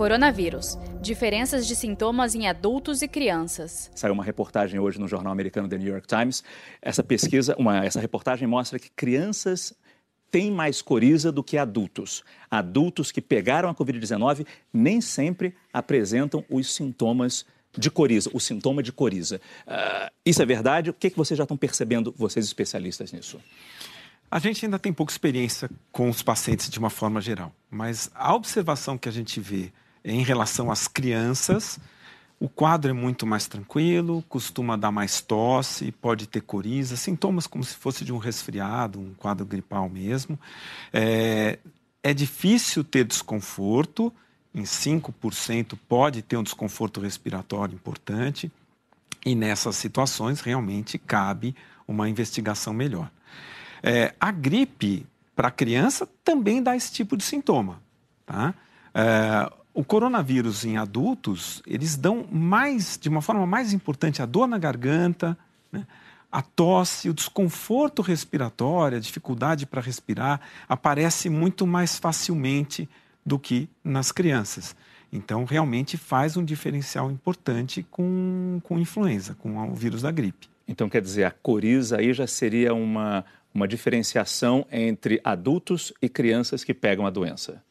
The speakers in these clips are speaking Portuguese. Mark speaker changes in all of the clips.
Speaker 1: Coronavírus. Diferenças de sintomas em adultos e crianças.
Speaker 2: Saiu uma reportagem hoje no jornal americano The New York Times. Essa pesquisa, uma, essa reportagem mostra que crianças têm mais coriza do que adultos. Adultos que pegaram a Covid-19 nem sempre apresentam os sintomas de coriza, o sintoma de coriza. Uh, isso é verdade? O que, é que vocês já estão percebendo, vocês especialistas nisso?
Speaker 3: A gente ainda tem pouca experiência com os pacientes de uma forma geral, mas a observação que a gente vê em relação às crianças, o quadro é muito mais tranquilo, costuma dar mais tosse, pode ter coriza, sintomas como se fosse de um resfriado, um quadro gripal mesmo. É, é difícil ter desconforto, em 5% pode ter um desconforto respiratório importante, e nessas situações realmente cabe uma investigação melhor. É, a gripe para criança também dá esse tipo de sintoma. Tá? É, o coronavírus em adultos, eles dão mais, de uma forma mais importante, a dor na garganta, né? a tosse, o desconforto respiratório, a dificuldade para respirar, aparece muito mais facilmente do que nas crianças. Então, realmente faz um diferencial importante com, com influenza, com o vírus da gripe.
Speaker 2: Então, quer dizer, a coriza aí já seria uma, uma diferenciação entre adultos e crianças que pegam a doença?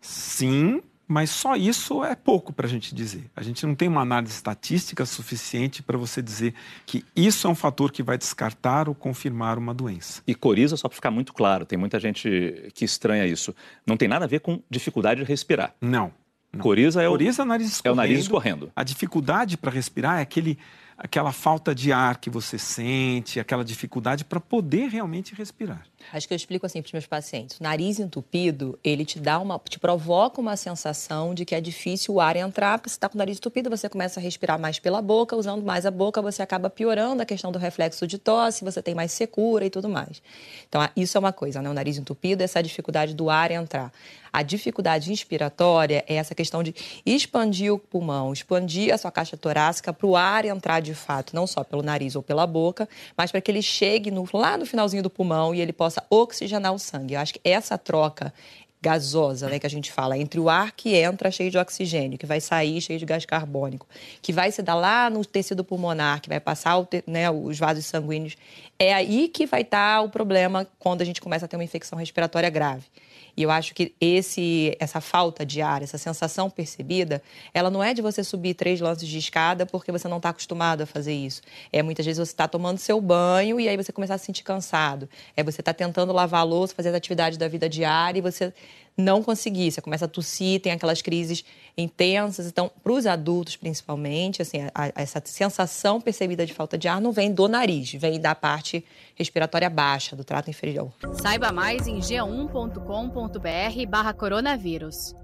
Speaker 3: Sim, mas só isso é pouco para a gente dizer. A gente não tem uma análise estatística suficiente para você dizer que isso é um fator que vai descartar ou confirmar uma doença.
Speaker 2: E coriza, só para ficar muito claro, tem muita gente que estranha isso. Não tem nada a ver com dificuldade de respirar.
Speaker 3: Não. não.
Speaker 2: Coriza é o,
Speaker 3: coriza é o nariz escorrendo.
Speaker 2: É o nariz escorrendo.
Speaker 3: A dificuldade para respirar é aquele aquela falta de ar que você sente, aquela dificuldade para poder realmente respirar.
Speaker 4: Acho que eu explico assim para os meus pacientes. O nariz entupido, ele te dá uma, te provoca uma sensação de que é difícil o ar entrar, porque você está com o nariz entupido, você começa a respirar mais pela boca, usando mais a boca, você acaba piorando a questão do reflexo de tosse, você tem mais secura e tudo mais. Então, isso é uma coisa, né? O nariz entupido, essa dificuldade do ar entrar. A dificuldade inspiratória é essa questão de expandir o pulmão, expandir a sua caixa torácica para o ar entrar de fato, não só pelo nariz ou pela boca, mas para que ele chegue no, lá no finalzinho do pulmão e ele possa oxigenar o sangue. Eu acho que essa troca gasosa, né, que a gente fala, entre o ar que entra cheio de oxigênio, que vai sair cheio de gás carbônico, que vai se dar lá no tecido pulmonar, que vai passar te, né, os vasos sanguíneos, é aí que vai estar o problema quando a gente começa a ter uma infecção respiratória grave. E eu acho que esse, essa falta de ar, essa sensação percebida, ela não é de você subir três lances de escada porque você não está acostumado a fazer isso. É muitas vezes você está tomando seu banho e aí você começa a se sentir cansado. É você está tentando lavar a louça, fazer as atividades da vida diária e você não conseguir. Você começa a tossir, tem aquelas crises intensas. Então, para os adultos, principalmente, assim, a, a, essa sensação percebida de falta de ar não vem do nariz, vem da parte respiratória baixa, do trato inferior.
Speaker 1: Saiba mais em g1.com.br barra coronavírus.